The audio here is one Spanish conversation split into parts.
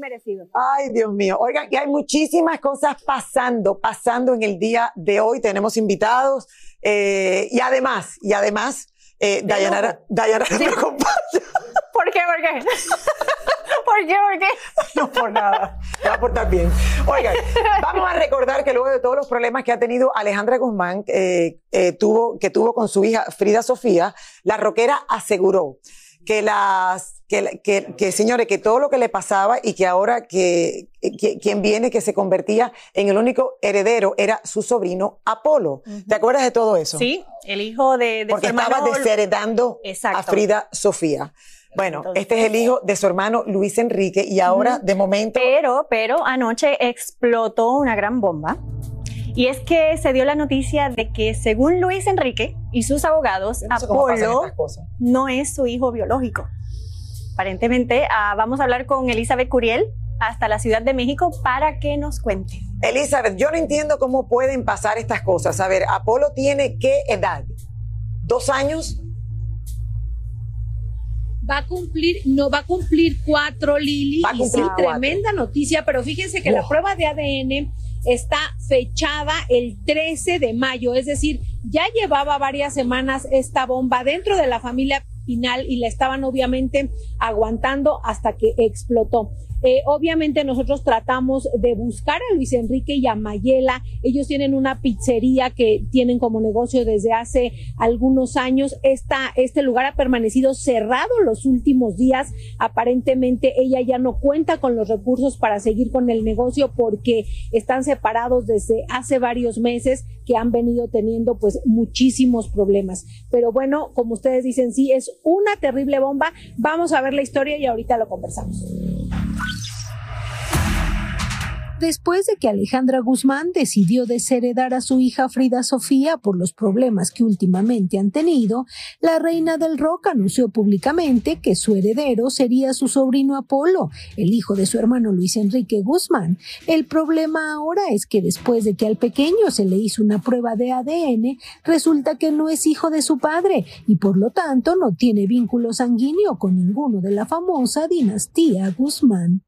Merecido. Ay, Dios mío. Oigan, que hay muchísimas cosas pasando, pasando en el día de hoy. Tenemos invitados eh, y además, y además, eh, Dayanara, Dayanara me acompaña. ¿Por qué? ¿Por qué? ¿Por qué? ¿Por qué? No por nada. Se va a portar bien. Oigan, vamos a recordar que luego de todos los problemas que ha tenido Alejandra Guzmán, eh, eh, tuvo, que tuvo con su hija Frida Sofía, la roquera aseguró que las, que, que, que, señores, que todo lo que le pasaba y que ahora que, que, quien viene que se convertía en el único heredero era su sobrino Apolo. Uh -huh. ¿Te acuerdas de todo eso? Sí, el hijo de, de Porque su hermano... estaba desheredando Exacto. a Frida Sofía. Bueno, Entonces, este es el hijo de su hermano Luis Enrique y ahora, uh -huh. de momento... Pero, pero anoche explotó una gran bomba. Y es que se dio la noticia de que según Luis Enrique y sus abogados, no sé Apolo no es su hijo biológico. Aparentemente, uh, vamos a hablar con Elizabeth Curiel hasta la Ciudad de México para que nos cuente. Elizabeth, yo no entiendo cómo pueden pasar estas cosas. A ver, Apolo tiene qué edad? ¿Dos años? va a cumplir, no va a cumplir cuatro, Lili. Va a cumplir y sí, cuatro. tremenda noticia, pero fíjense que Wow. la prueba de ADN está fechada el 13 de mayo, es decir, ya llevaba varias semanas esta bomba dentro de la familia Pinal y la estaban obviamente aguantando hasta que explotó. Eh, obviamente nosotros tratamos de buscar a Luis Enrique y a Mayela. Ellos tienen una pizzería que tienen como negocio desde hace algunos años. Este lugar ha permanecido cerrado los últimos días. Aparentemente ella ya no cuenta con los recursos para seguir con el negocio porque están separados desde hace varios meses que han venido teniendo pues muchísimos problemas. Pero bueno, como ustedes dicen, sí, es una terrible bomba. Vamos a ver la historia y ahorita lo conversamos. Después de que Alejandra Guzmán decidió desheredar a su hija Frida Sofía por los problemas que últimamente han tenido, la reina del rock anunció públicamente que su heredero sería su sobrino Apolo, el hijo de su hermano Luis Enrique Guzmán. El problema ahora es que después de que al pequeño se le hizo una prueba de ADN, resulta que no es hijo de su padre y por lo tanto no tiene vínculo sanguíneo con ninguno de la famosa dinastía Guzmán.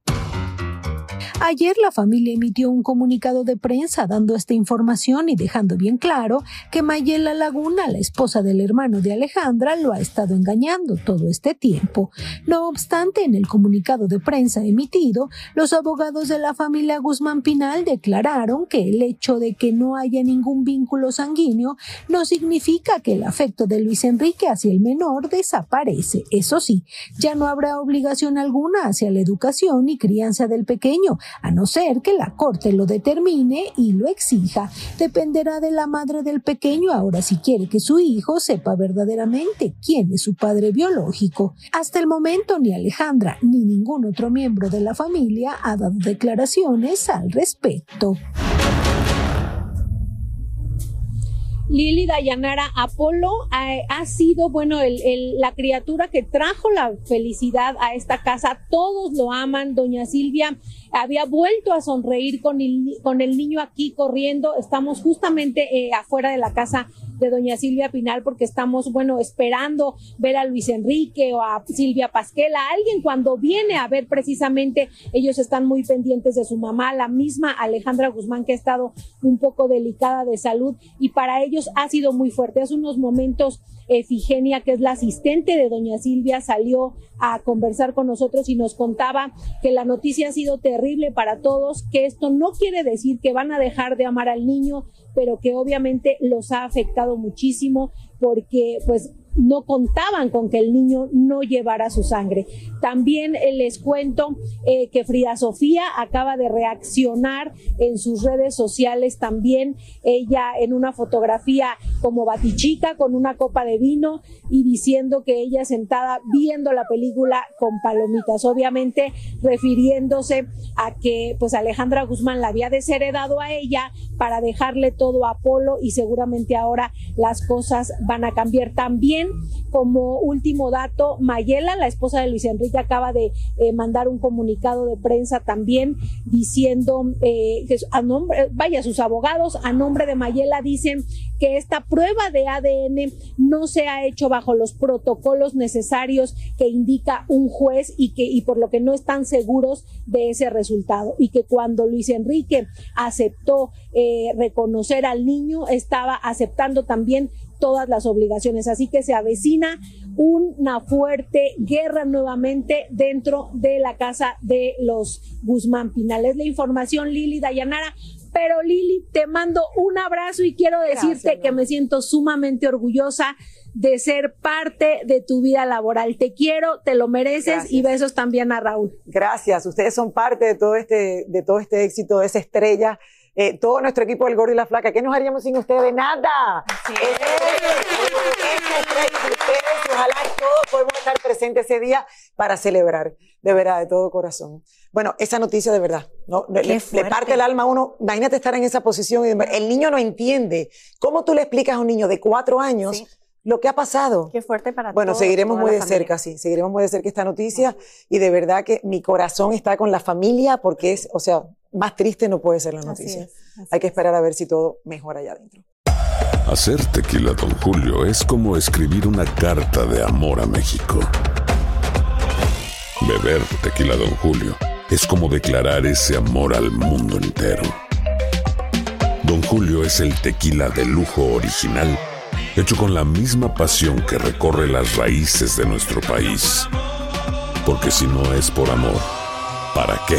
Ayer la familia emitió un comunicado de prensa dando esta información y dejando bien claro que Mayela Laguna, la esposa del hermano de Alejandra, lo ha estado engañando todo este tiempo. No obstante, en el comunicado de prensa emitido, los abogados de la familia Guzmán Pinal declararon que el hecho de que no haya ningún vínculo sanguíneo no significa que el afecto de Luis Enrique hacia el menor desaparece. Eso sí, ya no habrá obligación alguna hacia la educación y crianza del pequeño, a no ser que la Corte lo determine y lo exija. Dependerá de la madre del pequeño ahora si quiere que su hijo sepa verdaderamente quién es su padre biológico. Hasta el momento ni Alejandra ni ningún otro miembro de la familia ha dado declaraciones al respecto. Lili Dayanara Apolo ha, sido, bueno, la criatura que trajo la felicidad a esta casa. Todos lo aman. Doña Silvia había vuelto a sonreír con el, con el niño aquí corriendo. Estamos justamente eh, afuera de la casa de doña Silvia Pinal porque estamos, bueno, esperando ver a Luis Enrique o a Silvia Pasquela, alguien cuando viene a ver precisamente, ellos están muy pendientes de su mamá, la misma Alejandra Guzmán que ha estado un poco delicada de salud y para ellos ha sido muy fuerte. Hace unos momentos Efigenia, que es la asistente de doña Silvia, salió a conversar con nosotros y nos contaba que la noticia ha sido terrible para todos, que esto no quiere decir que van a dejar de amar al niño, pero que obviamente los ha afectado muchísimo porque pues no contaban con que el niño no llevara su sangre. También les cuento eh, que Frida Sofía acaba de reaccionar en sus redes sociales también, ella en una fotografía como batichica con una copa de vino y diciendo que ella sentada viendo la película con palomitas, obviamente refiriéndose a que pues Alejandra Guzmán la había desheredado a ella para dejarle todo a Polo y seguramente ahora las cosas van a cambiar también como último dato, Mayela, la esposa de Luis Enrique, acaba de eh, mandar un comunicado de prensa también diciendo eh, que vaya, sus abogados a nombre de Mayela dicen que esta prueba de ADN no se ha hecho bajo los protocolos necesarios que indica un juez y que por lo que no están seguros de ese resultado. Y que cuando Luis Enrique aceptó eh, reconocer al niño estaba aceptando también todas las obligaciones. Así que se avecina una fuerte guerra nuevamente dentro de la casa de los Guzmán Pinales. La información, Lili Dayanara. Pero Lili, te mando un abrazo y quiero decirte que me siento sumamente orgullosa de ser parte de tu vida laboral. Te quiero, te lo mereces y besos también a Raúl. Gracias, ustedes son parte de todo este, de todo este éxito, de esa estrella eh, todo nuestro equipo del Gordo y la Flaca. ¿Qué nos haríamos sin ustedes? Nada. Sí. ojalá todos podamos estar presentes ese día para celebrar, de verdad, de todo corazón. Bueno, esa noticia de verdad, ¿no? Le, parte el alma a uno. Imagínate estar en esa posición. el niño no entiende. ¿Cómo tú le explicas a un niño de cuatro años? lo que ha pasado. Qué fuerte para Bueno, seguiremos muy de cerca, sí, seguiremos muy de cerca esta noticia y de verdad que mi corazón está con la familia porque es, o sea, más triste no puede ser la noticia. Hay que esperar a ver si todo mejora allá adentro. Hacer tequila, don Julio, es como escribir una carta de amor a México. Beber tequila, don Julio, es como declarar ese amor al mundo entero. Don Julio es el tequila de lujo original, hecho con la misma pasión que recorre las raíces de nuestro país. Porque si no es por amor, ¿para qué?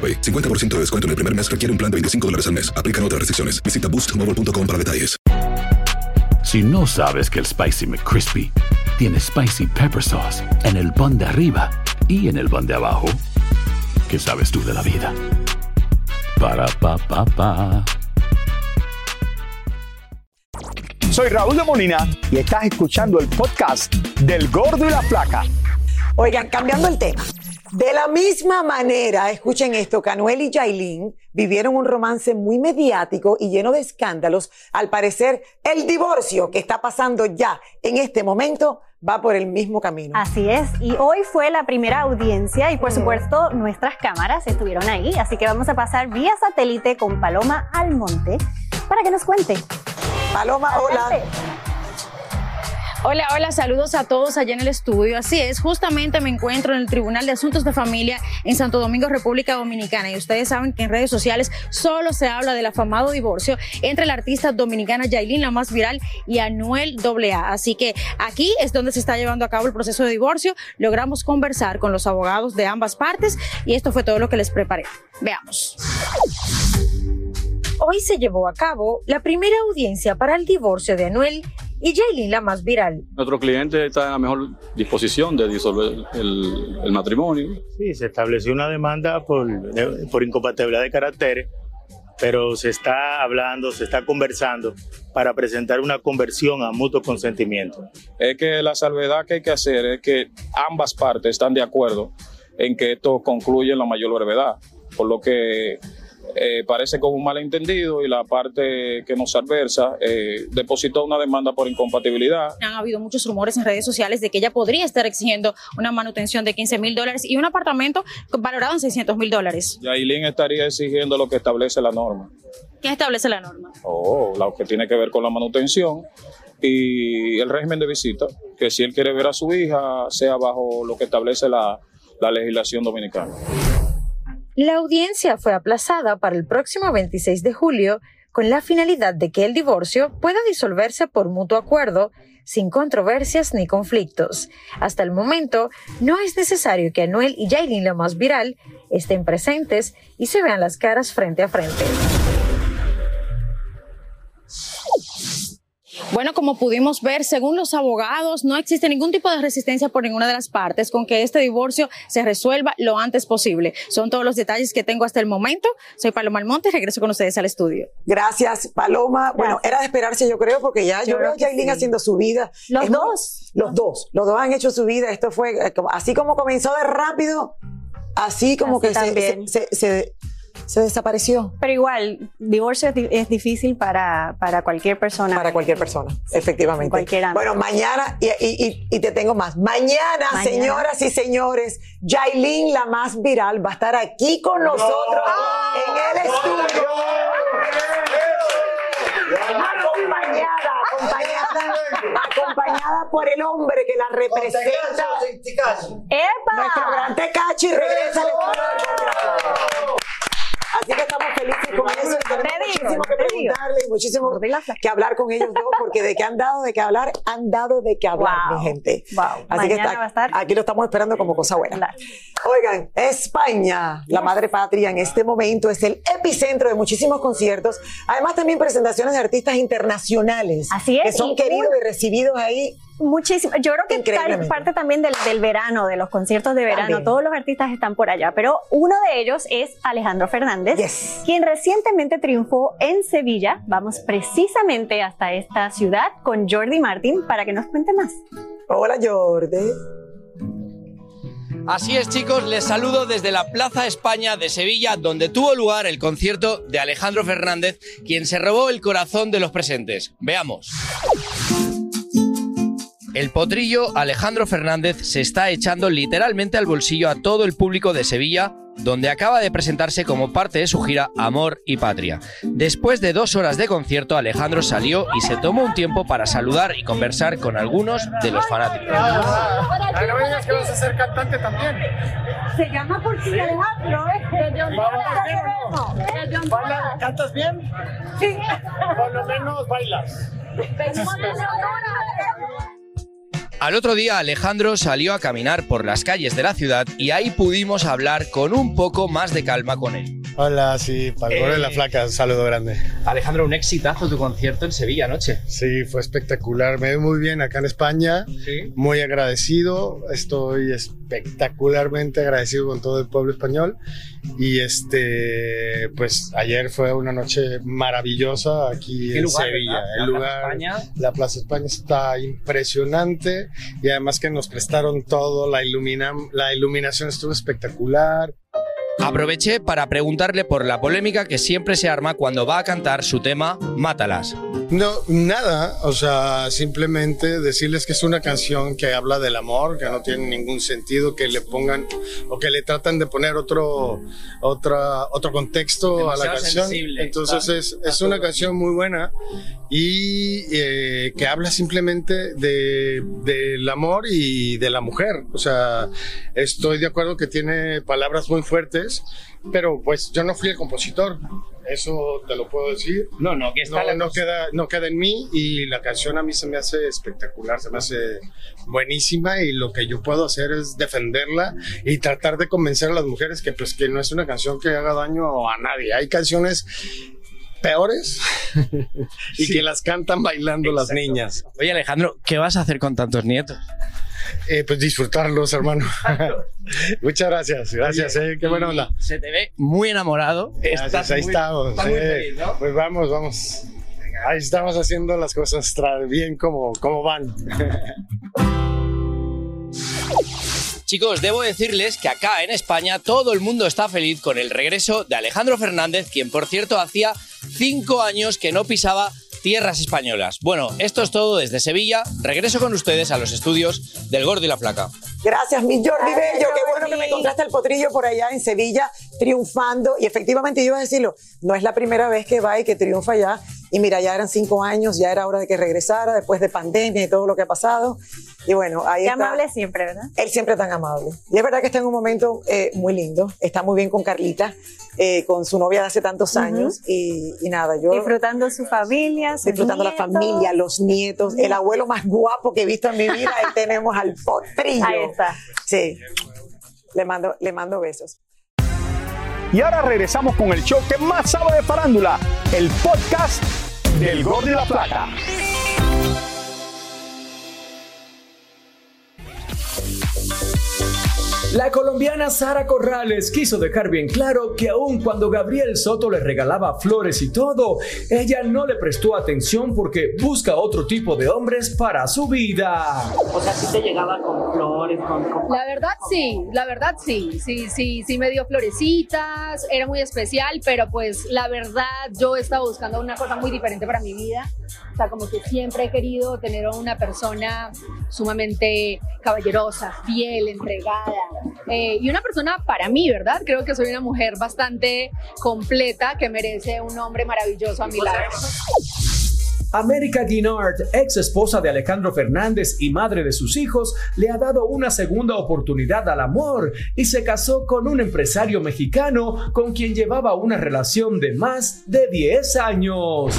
50% de descuento en el primer mes requiere un plan de 25 dólares al mes. Aplican otras restricciones. Visita boostmobile.com para detalles. Si no sabes que el Spicy McCrispy tiene Spicy Pepper Sauce en el pan de arriba y en el pan de abajo, ¿qué sabes tú de la vida? Para, pa, pa, pa. Soy Raúl de Molina y estás escuchando el podcast del Gordo y la Placa. Oigan, cambiando el tema. De la misma manera, escuchen esto, Canuel y Yailin vivieron un romance muy mediático y lleno de escándalos. Al parecer, el divorcio que está pasando ya en este momento va por el mismo camino. Así es, y hoy fue la primera audiencia y por supuesto nuestras cámaras estuvieron ahí, así que vamos a pasar vía satélite con Paloma Almonte para que nos cuente. Paloma, hola. Hola, hola, saludos a todos allá en el estudio. Así es, justamente me encuentro en el Tribunal de Asuntos de Familia en Santo Domingo, República Dominicana. Y ustedes saben que en redes sociales solo se habla del afamado divorcio entre la artista dominicana Yailin, la más viral, y Anuel AA. Así que aquí es donde se está llevando a cabo el proceso de divorcio. Logramos conversar con los abogados de ambas partes y esto fue todo lo que les preparé. Veamos. Hoy se llevó a cabo la primera audiencia para el divorcio de Anuel y Jailin la más viral. Nuestro cliente está en la mejor disposición de disolver el, el matrimonio. Sí, se estableció una demanda por, por incompatibilidad de caracteres, pero se está hablando, se está conversando para presentar una conversión a mutuo consentimiento. Es que la salvedad que hay que hacer es que ambas partes están de acuerdo en que esto concluye en la mayor brevedad, por lo que eh, parece como un malentendido y la parte que nos adversa eh, depositó una demanda por incompatibilidad. Han habido muchos rumores en redes sociales de que ella podría estar exigiendo una manutención de 15 mil dólares y un apartamento valorado en 600 mil dólares. Yailin estaría exigiendo lo que establece la norma. ¿Quién establece la norma? o lo que tiene que ver con la manutención y el régimen de visita, que si él quiere ver a su hija, sea bajo lo que establece la, la legislación dominicana. La audiencia fue aplazada para el próximo 26 de julio con la finalidad de que el divorcio pueda disolverse por mutuo acuerdo sin controversias ni conflictos. Hasta el momento, no es necesario que Anuel y Yailin, la más viral, estén presentes y se vean las caras frente a frente. Bueno, como pudimos ver, según los abogados, no existe ningún tipo de resistencia por ninguna de las partes con que este divorcio se resuelva lo antes posible. Son todos los detalles que tengo hasta el momento. Soy Paloma Almonte regreso con ustedes al estudio. Gracias, Paloma. Bueno, era de esperarse, yo creo, porque ya yo, Yo veo a sí. haciendo su vida. Los Es muy- dos. Los dos. Los dos han hecho su vida. Esto fue eh, así como comenzó de rápido, así como Así que se, también. se, se- se- se desapareció. Pero igual, divorcio es, di- es difícil para, para cualquier persona. Para cualquier persona, efectivamente. cualquier. Bueno, mañana, y, y- y- y te tengo más. Mañana, Mañana. señoras y señores, Yailin, la más viral, va a estar aquí con nosotros en el estudio. Acompañada, acompañada, acompañada por el hombre que la representa. ¡Epa! Nuestro gran Tecachi regresa al estudio del Gordo. Así que estamos Te digo, muchísimo que preguntarle y muchísimo que hablar con ellos dos, porque de qué han dado de qué hablar, han dado de qué hablar, Wow. mi gente. Wow. Así que Mañana está- va a estar- aquí lo estamos esperando como cosa buena. Oigan, España, la madre patria en este momento es el epicentro de muchísimos conciertos, además también presentaciones de artistas internacionales Así es, que son y queridos y recibidos ahí. Muchísimo. Yo creo que tal- parte también del, del verano, de los conciertos de verano. También. Todos los artistas están por allá, pero uno de ellos es Alejandro Fernández, quien recientemente triunfó en Sevilla. Vamos precisamente hasta esta ciudad con Jordi Martín para que nos cuente más. Hola Jordi. Así es, chicos, les saludo desde la Plaza España de Sevilla, donde tuvo lugar el concierto de Alejandro Fernández, quien se robó el corazón de los presentes. Veamos. El potrillo Alejandro Fernández se está echando literalmente al bolsillo a todo el público de Sevilla, donde acaba de presentarse como parte de su gira Amor y Patria. Después de dos horas de concierto, Alejandro salió y se tomó un tiempo para saludar y conversar con algunos de los fanáticos. no me digas que vas a ser cantante también. Se llama por ti Alejandro, ¿eh? Baila- ¿Cantas bien? Sí. Por lo menos bailas. Al otro día Alejandro salió a caminar por las calles de la ciudad y ahí pudimos hablar con un poco más de calma con él. Hola, sí, gordo de la Eh, flaca, un saludo grande. Alejandro, un exitazo tu concierto en Sevilla anoche. Sí, fue espectacular, me veo muy bien acá en España, muy agradecido, estoy espectacularmente agradecido con todo el pueblo español y este, pues ayer fue una noche maravillosa aquí ¿Qué en lugar, Sevilla. verdad? El La Plaza lugar, España. la Plaza España está impresionante y además que nos prestaron todo, la, ilumina, la iluminación estuvo espectacular. Aproveché para preguntarle por la polémica que siempre se arma cuando va a cantar su tema Mátalas. No, nada, o sea, simplemente decirles que es una canción que habla del amor, que no tiene ningún sentido que le pongan o que le tratan de poner otro, otra, otro contexto a la Demasiado canción. sensible, Entonces está- es, está es una canción muy buena y eh, que habla simplemente de, del amor y de la mujer. O sea, estoy de acuerdo que tiene palabras muy fuertes, pero pues yo no fui el compositor. Eso te lo puedo decir. No, no, que está no, la no queda, no queda en mí y la canción a mí se me hace espectacular, se me hace buenísima y lo que yo puedo hacer es defenderla y tratar de convencer a las mujeres que pues que no es una canción que haga daño a nadie. Hay canciones peores y que las cantan bailando las niñas. Oye, Alejandro, ¿qué vas a hacer con tantos nietos? Eh, pues disfrutarlos, hermano. Muchas gracias, gracias, Oye, eh, qué buena onda. Se te ve muy enamorado. Gracias, Estás ahí muy- estamos. estás muy eh. feliz, ¿no? Pues vamos, vamos. Ahí estamos haciendo las cosas bien como, como van. Chicos, debo decirles que acá en España todo el mundo está feliz con el regreso de Alejandro Fernández, quien por cierto hacía cinco años que no pisaba tierras españolas. Bueno, esto es todo desde Sevilla. Regreso con ustedes a los estudios del Gordo y la Flaca. Gracias, mi Jordi Gracias, Bello. Qué bueno que me encontraste el potrillo por allá en Sevilla, triunfando. Y efectivamente, yo iba a decirlo, no es la primera vez que va y que triunfa ya. Y mira, ya eran cinco años, ya era hora de que regresara después de pandemia y todo lo que ha pasado. Y bueno, ahí Qué está. amable siempre, ¿verdad? Él siempre tan amable. Y es verdad que está en un momento eh, muy lindo. Está muy bien con Carlita, eh, con su novia de hace tantos Ujú. años. Y, y nada, yo. Disfrutando su familia, sus Disfrutando la nietos. familia, los nietos, el abuelo más guapo que he visto en mi vida. Ahí tenemos al potrillo. Ahí está. Sí. Le mando, le mando besos. Y ahora regresamos con el show que más sabe de farándula, el podcast del Gordo y la Plata. La colombiana Sara Corrales quiso dejar bien claro que aun cuando Gabriel Soto le regalaba flores y todo, ella no le prestó atención porque busca otro tipo de hombres para su vida. O sea, sí te llegaba con flores, con... con- La verdad sí, la verdad sí, sí, sí, sí me dio florecitas, era muy especial, pero pues la verdad yo estaba buscando una cosa muy diferente para mi vida, o sea, como que siempre he querido tener a una persona sumamente caballerosa, fiel, entregada, eh, y una persona para mí, ¿verdad? Creo que soy una mujer bastante completa que merece un hombre maravilloso a mi lado. América Guinard, ex esposa de Alejandro Fernández y madre de sus hijos, le ha dado una segunda oportunidad al amor y se casó con un empresario mexicano con quien llevaba una relación de más de 10 años.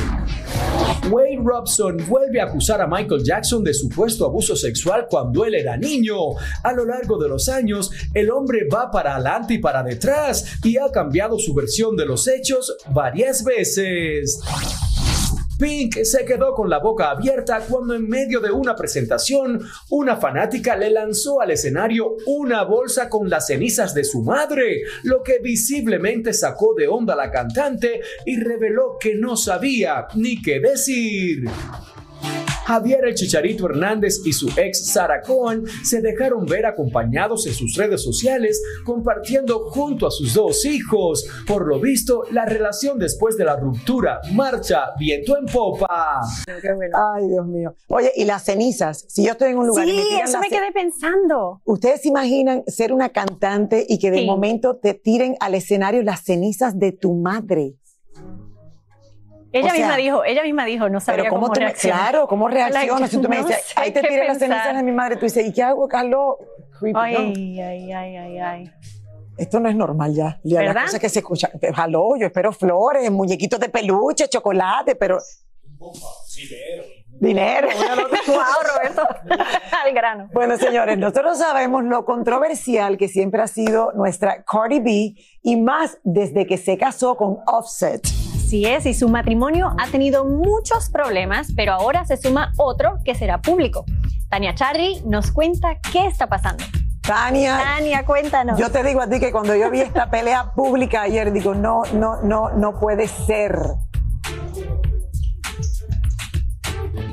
Wayne Robson vuelve a acusar a Michael Jackson de supuesto abuso sexual cuando él era niño. A lo largo de los años, el hombre va para adelante y para detrás y ha cambiado su versión de los hechos varias veces. Pink se quedó con la boca abierta cuando en medio de una presentación una fanática le lanzó al escenario una bolsa con las cenizas de su madre, lo que visiblemente sacó de onda a la cantante y reveló que no sabía ni qué decir. Javier el Chicharito Hernández y su ex Sara Cohen se dejaron ver acompañados en sus redes sociales compartiendo junto a sus dos hijos. Por lo visto, la relación después de la ruptura marcha viento en popa. Ay, Dios mío. Oye, y las cenizas. Si yo estoy en un lugar y me Sí, tiran eso me quedé pensando. ¿Ustedes se imaginan ser una cantante y que de Sí. momento te tiren al escenario las cenizas de tu madre? Ella O sea, misma dijo, ella misma dijo, no sabía Pero ¿cómo, cómo te, claro, ¿cómo reaccionas? Like, si tú me dices, ahí te tiran las cenizas de mi madre, tú dices, ¿y qué hago, Carlos? Creepy, ¿no? Ay, ay, ay, ay, ay. Esto no es normal ya. ¿Verdad? Las cosas que se escuchan. Jaló, yo espero flores, muñequitos de peluche, chocolate, pero Dinero. wow, Roberto. Al grano. Bueno, señores, nosotros sabemos lo controversial que siempre ha sido nuestra Cardi B y más desde que se casó con Offset. Así es, y su matrimonio ha tenido muchos problemas, pero ahora se suma otro que será público. Tania Charry nos cuenta qué está pasando. Tania. Tania, cuéntanos. Yo te digo a ti que cuando yo vi esta pelea pública ayer, digo, no, no, no, no puede ser.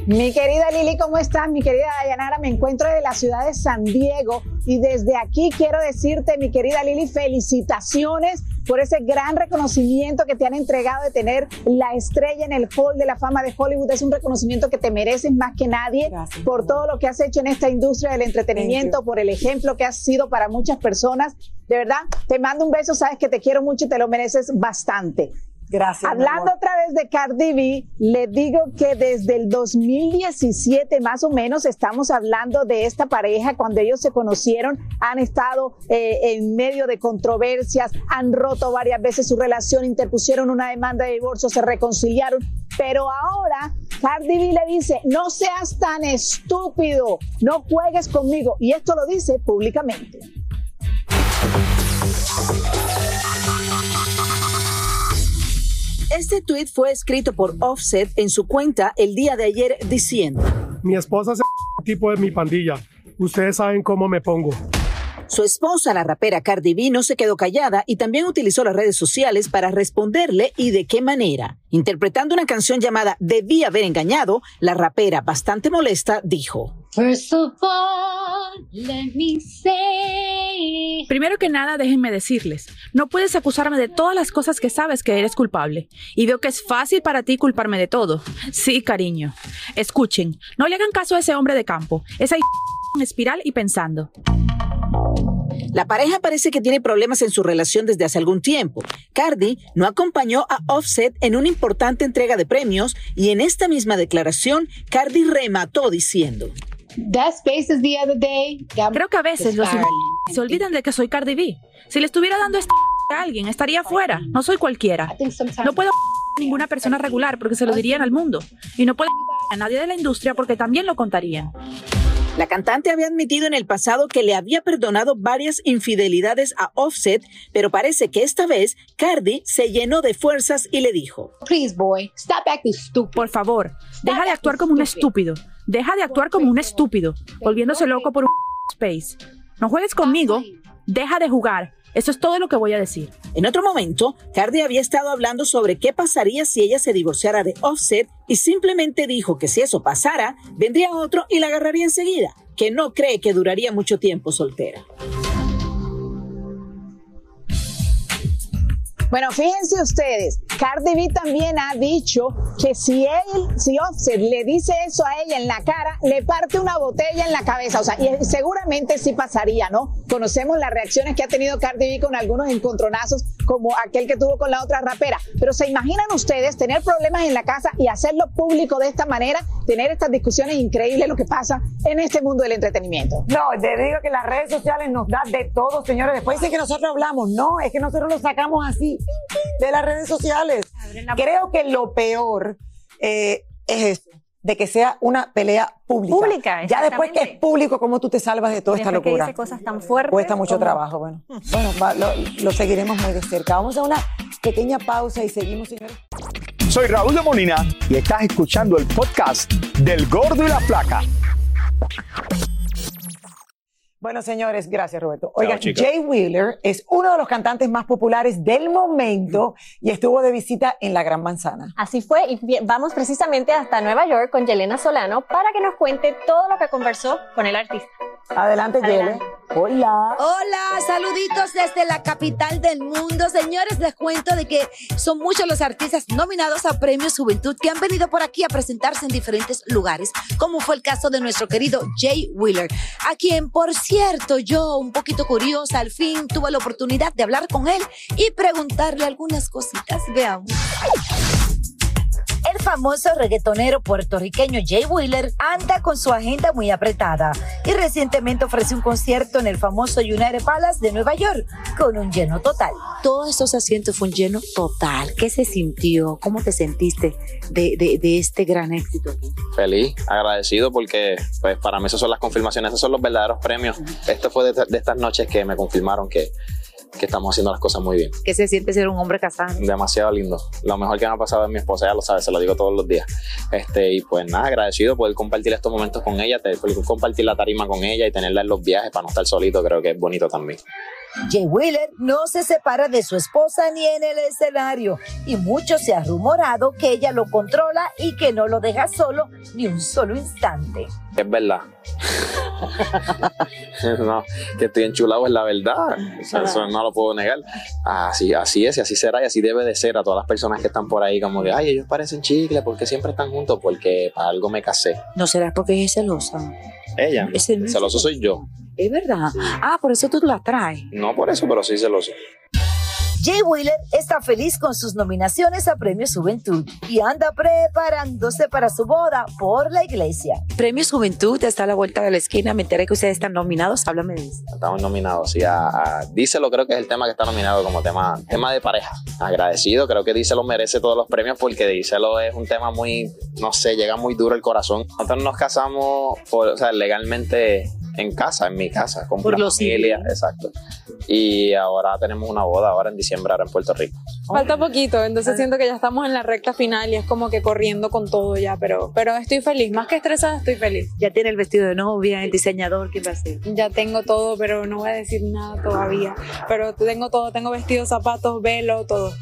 Mi querida Lili, ¿cómo estás? Mi querida Dayanara, me encuentro desde la ciudad de San Diego y desde aquí quiero decirte, mi querida Lili, felicitaciones por ese gran reconocimiento que te han entregado de tener la estrella en el Hall de la Fama de Hollywood. Es un reconocimiento que te mereces más que nadie por todo lo que has hecho en esta industria del entretenimiento, por el ejemplo que has sido para muchas personas. De verdad, te mando un beso, sabes que te quiero mucho y te lo mereces bastante. Gracias. Hablando otra vez de Cardi B, le digo que desde el 2017 más o menos estamos hablando de esta pareja. Cuando ellos se conocieron, han estado eh, en medio de controversias, han roto varias veces su relación, interpusieron una demanda de divorcio, se reconciliaron. Pero ahora Cardi B le dice, no seas tan estúpido, no juegues conmigo. Y esto lo dice públicamente. Este tweet fue escrito por Offset en su cuenta el día de ayer diciendo: Mi esposa es el tipo de mi pandilla. Ustedes saben cómo me pongo. Su esposa, la rapera Cardi B, no se quedó callada y también utilizó las redes sociales para responderle y de qué manera. Interpretando una canción llamada Debí haber engañado, la rapera, bastante molesta, dijo: First of all, let me say. Primero que nada, déjenme decirles, no puedes acusarme de todas las cosas que sabes que eres culpable. Y veo que es fácil para ti culparme de todo. Sí, cariño. Escuchen, no le hagan caso a ese hombre de campo, esa en espiral y pensando. La pareja parece que tiene problemas en su relación desde hace algún tiempo. Cardi no acompañó a Offset en una importante entrega de premios y en esta misma declaración, Cardi remató diciendo: Creo que a veces los se olvidan de que soy Cardi B. Si le estuviera dando este a alguien, estaría fuera. No soy cualquiera. No puedo a ninguna persona regular porque se lo dirían al mundo. Y no puedo a nadie de la industria porque también lo contarían. La cantante había admitido en el pasado que le había perdonado varias infidelidades a Offset, pero parece que esta vez Cardi se llenó de fuerzas y le dijo: Please, boy, stop acting stupid. Por favor, deja de actuar como un estúpido. Deja de actuar como un estúpido, volviéndose loco por un space. No juegues conmigo. Deja de jugar. Eso es todo lo que voy a decir. En otro momento, Cardi había estado hablando sobre qué pasaría si ella se divorciara de Offset y simplemente dijo que si eso pasara, vendría otro y la agarraría enseguida, que no cree que duraría mucho tiempo soltera. Bueno, fíjense ustedes, Cardi B también ha dicho que si él, si Offset le dice eso a ella en la cara, le parte una botella en la cabeza. O sea, y seguramente sí pasaría, ¿no? Conocemos las reacciones que ha tenido Cardi B con algunos encontronazos, como aquel que tuvo con la otra rapera. Pero ¿se imaginan ustedes tener problemas en la casa y hacerlo público de esta manera? Tener estas discusiones increíbles, lo que pasa en este mundo del entretenimiento. No, te digo que las redes sociales nos da de todo, señores. Después dicen que nosotros hablamos. No, es que nosotros lo sacamos así de las redes sociales. Creo que lo peor eh, es esto, de que sea una pelea pública. Pública, Ya después que es público, ¿cómo tú te salvas de toda esta que locura? dice cosas tan fuertes. Cuesta mucho como- trabajo, bueno. Bueno, va, lo, lo seguiremos muy de cerca. Vamos a una pequeña pausa y seguimos, señores. Soy Raúl de Molina y estás escuchando el podcast del Gordo y la Flaca. Bueno, señores, gracias, Roberto. Oigan, chica. Jay Wheeler es uno de los cantantes más populares del momento y estuvo de visita en la Gran Manzana. Así fue, y vamos precisamente hasta Nueva York con Yelena Solano para que nos cuente todo lo que conversó con el artista. Adelante, Yele. Hola. Hola, saluditos desde la capital del mundo. Señores, les cuento de que son muchos los artistas nominados a Premios Juventud que han venido por aquí a presentarse en diferentes lugares, como fue el caso de nuestro querido Jay Wheeler, a quien, por cierto, yo, un poquito curiosa, al fin tuve la oportunidad de hablar con él y preguntarle algunas cositas. Veamos. El famoso reggaetonero puertorriqueño Jay Wheeler anda con su agenda muy apretada y recientemente ofreció un concierto en el famoso United Palace de Nueva York con un lleno total. Todos esos asientos fue un lleno total. ¿Qué se sintió? ¿Cómo te sentiste de, de- de este gran éxito? feliz, agradecido porque pues para mí esas son las confirmaciones, esos son los verdaderos premios. Esto fue de, de estas noches que me confirmaron que, que estamos haciendo las cosas muy bien. ¿Qué se siente ser un hombre casado? Demasiado lindo. Lo mejor que me ha pasado es mi esposa, ella lo sabe, se lo digo todos los días. Este, y pues nada, agradecido poder compartir estos momentos con ella, poder compartir la tarima con ella y tenerla en los viajes para no estar solito, creo que es bonito también. Jay Wheeler no se separa de su esposa ni en el escenario y mucho se ha rumorado que ella lo controla y que no lo deja solo ni un solo instante. Es verdad. no, que estoy enchulado es la verdad. Eso no lo puedo negar. Así, así es y así será y así debe de ser a todas las personas que están por ahí como de, ay, ellos parecen chicle, porque siempre están juntos? Porque para algo me casé. ¿No será porque es celosa? Ella, Es el el celoso soy yo. Es verdad. Ah, por eso tú la traes. No por eso, pero sí celoso. Jay Wheeler está feliz con sus nominaciones a Premio Juventud y anda preparándose para su boda por la iglesia. Premio Juventud está a la vuelta de la esquina. Me enteré que ustedes están nominados. Háblame de eso. Estamos nominados, sí, a, a Díselo creo que es el tema que está nominado como tema, tema de pareja. Agradecido, creo que Díselo merece todos los premios porque Díselo es un tema muy, no sé, llega muy duro el corazón. Nosotros nos casamos, por, o sea, legalmente en casa, en mi casa, con Por la familia, civil. exacto. Y ahora tenemos una boda ahora en diciembre, ahora en Puerto Rico. Falta poquito, entonces Ah. siento que ya estamos en la recta final y es como que corriendo con todo ya, pero, pero estoy feliz, más que estresada estoy feliz. Ya tiene el vestido de novia, el diseñador, ¿qué va a hacer? Ya tengo todo, pero no voy a decir nada todavía. Pero tengo todo, tengo vestidos, zapatos, velo, todo.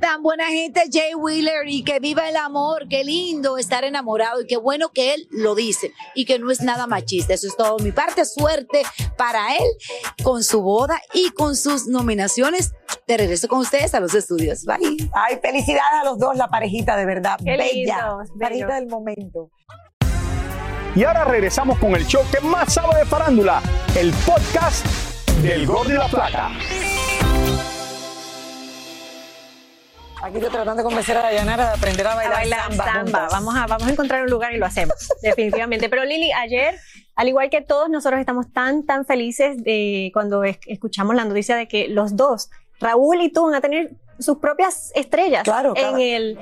Tan buena gente Jay Wheeler y que viva el amor, qué lindo estar enamorado y qué bueno que él lo dice y que no es nada machista. Eso es todo mi parte, suerte para él con su boda y con sus nominaciones. De regreso con ustedes a los estudios. Bye. Ay, felicidades a los dos, la parejita, de verdad. Qué Bella. lindos, Parejita del momento. Y ahora regresamos con el show que más sabe de farándula, el podcast del Gol de la Plata. Aquí estoy tratando de convencer a Dayanara de aprender a bailar, a bailar samba. Vamos a, vamos a encontrar un lugar y lo hacemos, definitivamente. Pero Lili, ayer, al igual que todos, nosotros estamos tan, tan felices de cuando es- escuchamos la noticia de que los dos, Raúl y tú, van a tener sus propias estrellas Claro, en, el,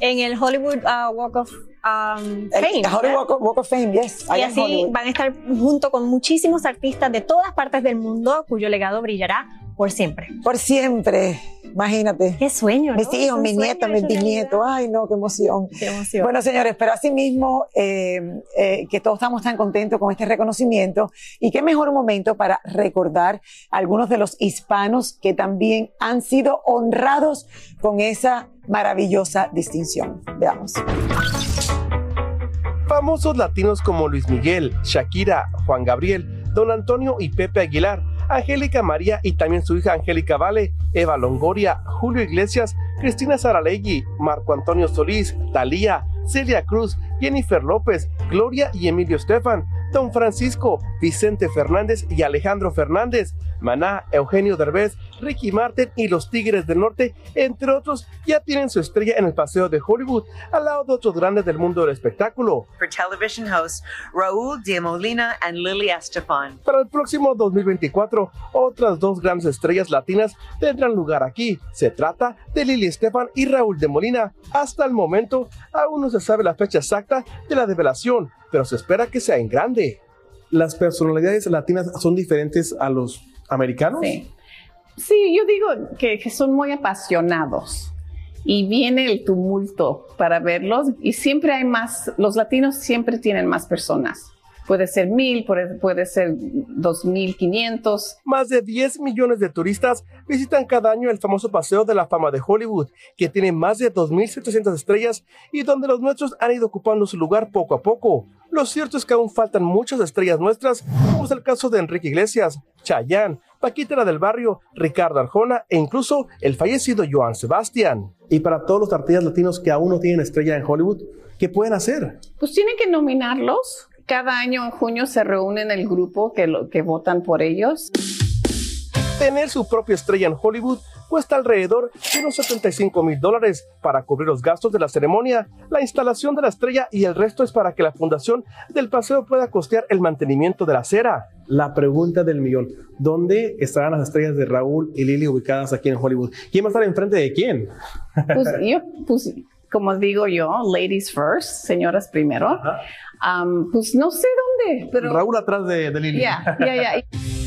en el Hollywood uh, Walk of um, El Fame. Hollywood ¿verdad? Walk of, Walk of Fame, yes. Y así Hollywood. van a estar junto con muchísimos artistas de todas partes del mundo cuyo legado brillará por siempre. Por siempre, imagínate. Qué sueño, ¿no? Mis hijos, mis hecho mis bisnietos. Ay, no, qué emoción. Qué emoción. Bueno, señores, pero asimismo, eh, eh, que todos estamos tan contentos con este reconocimiento y qué mejor momento para recordar a algunos de los hispanos que también han sido honrados con esa maravillosa distinción. Veamos. Famosos latinos como Luis Miguel, Shakira, Juan Gabriel, Don Antonio y Pepe Aguilar, Angélica María y también su hija Angélica Vale, Eva Longoria, Julio Iglesias, Cristina Saralegui, Marco Antonio Solís, Talía, Celia Cruz, Jennifer López, Gloria y Emilio Estefan, Don Francisco, Vicente Fernández y Alejandro Fernández, Maná, Eugenio Derbez, Ricky Martin y los Tigres del Norte, entre otros, ya tienen su estrella en el Paseo de Hollywood, al lado de otros grandes del mundo del espectáculo. for television hosts Raúl de Molina and Lily Estefan. Para el próximo 2024, otras dos grandes estrellas latinas tendrán lugar aquí. Se trata de Lili Estefan y Raúl de Molina. Hasta el momento, aún no se sabe la fecha exacta de la develación, pero se espera que sea en grande. ¿Las personalidades latinas son diferentes a los americanos? Sí. Sí, yo digo que, que son muy apasionados y viene el tumulto para verlos y siempre hay más, los latinos siempre tienen más personas. Puede ser mil, puede, ser dos mil quinientos. Más de 10 millones de turistas visitan cada año el famoso Paseo de la Fama de Hollywood, que tiene más de 2.700 estrellas y donde los nuestros han ido ocupando su lugar poco a poco. Lo cierto es que aún faltan muchas estrellas nuestras, como es el caso de Enrique Iglesias, Chayanne, Paquita la del Barrio, Ricardo Arjona e incluso el fallecido Joan Sebastián. Y para todos los artistas latinos que aún no tienen estrella en Hollywood, ¿qué pueden hacer? Pues tienen que nominarlos. Cada año en junio se reúnen el grupo que, lo, que votan por ellos. Tener su propia estrella en Hollywood cuesta alrededor de unos 75 mil dólares para cubrir los gastos de la ceremonia, la instalación de la estrella y el resto es para que la fundación del paseo pueda costear el mantenimiento de la acera. La pregunta del millón. ¿Dónde estarán las estrellas de Raúl y Lili ubicadas aquí en Hollywood? ¿Quién va a estar enfrente de quién? Pues yo, pues, como digo yo, ladies first, señoras primero. Um, pues no sé dónde, pero... Raúl atrás de, de Lili. Ya, ya, ya.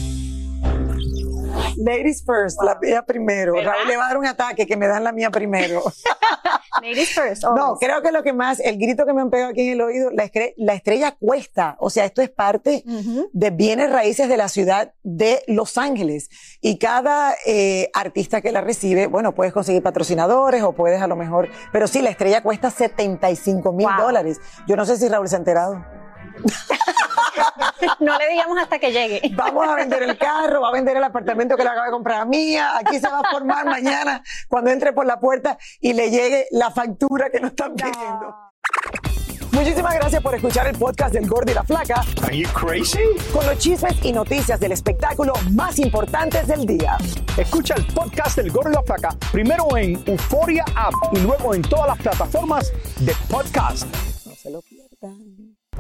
Ladies first, la mía primero. Raúl le va a dar un ataque que me dan la mía primero. Ladies first. No, creo que lo que más, el grito que me han pegado aquí en el oído, la, estre- la estrella cuesta. O sea, esto es parte de bienes raíces de la ciudad de Los Ángeles. Y cada eh, artista que la recibe, bueno, puedes conseguir patrocinadores o puedes a lo mejor, pero sí, la estrella cuesta 75 mil dólares. Yo no sé si Raúl se ha enterado. No le digamos hasta que llegue. Vamos a vender el carro, va a vender el apartamento que le acaba de comprar a Mía. Aquí se va a formar mañana cuando entre por la puerta y le llegue la factura que nos están pidiendo. Muchísimas gracias por escuchar el podcast del Gordo y la Flaca. Are you crazy? Con los chismes y noticias del espectáculo más importantes del día. Escucha el podcast del Gordo y la Flaca primero en Euforia App y luego en todas las plataformas de podcast. No se lo pierdan.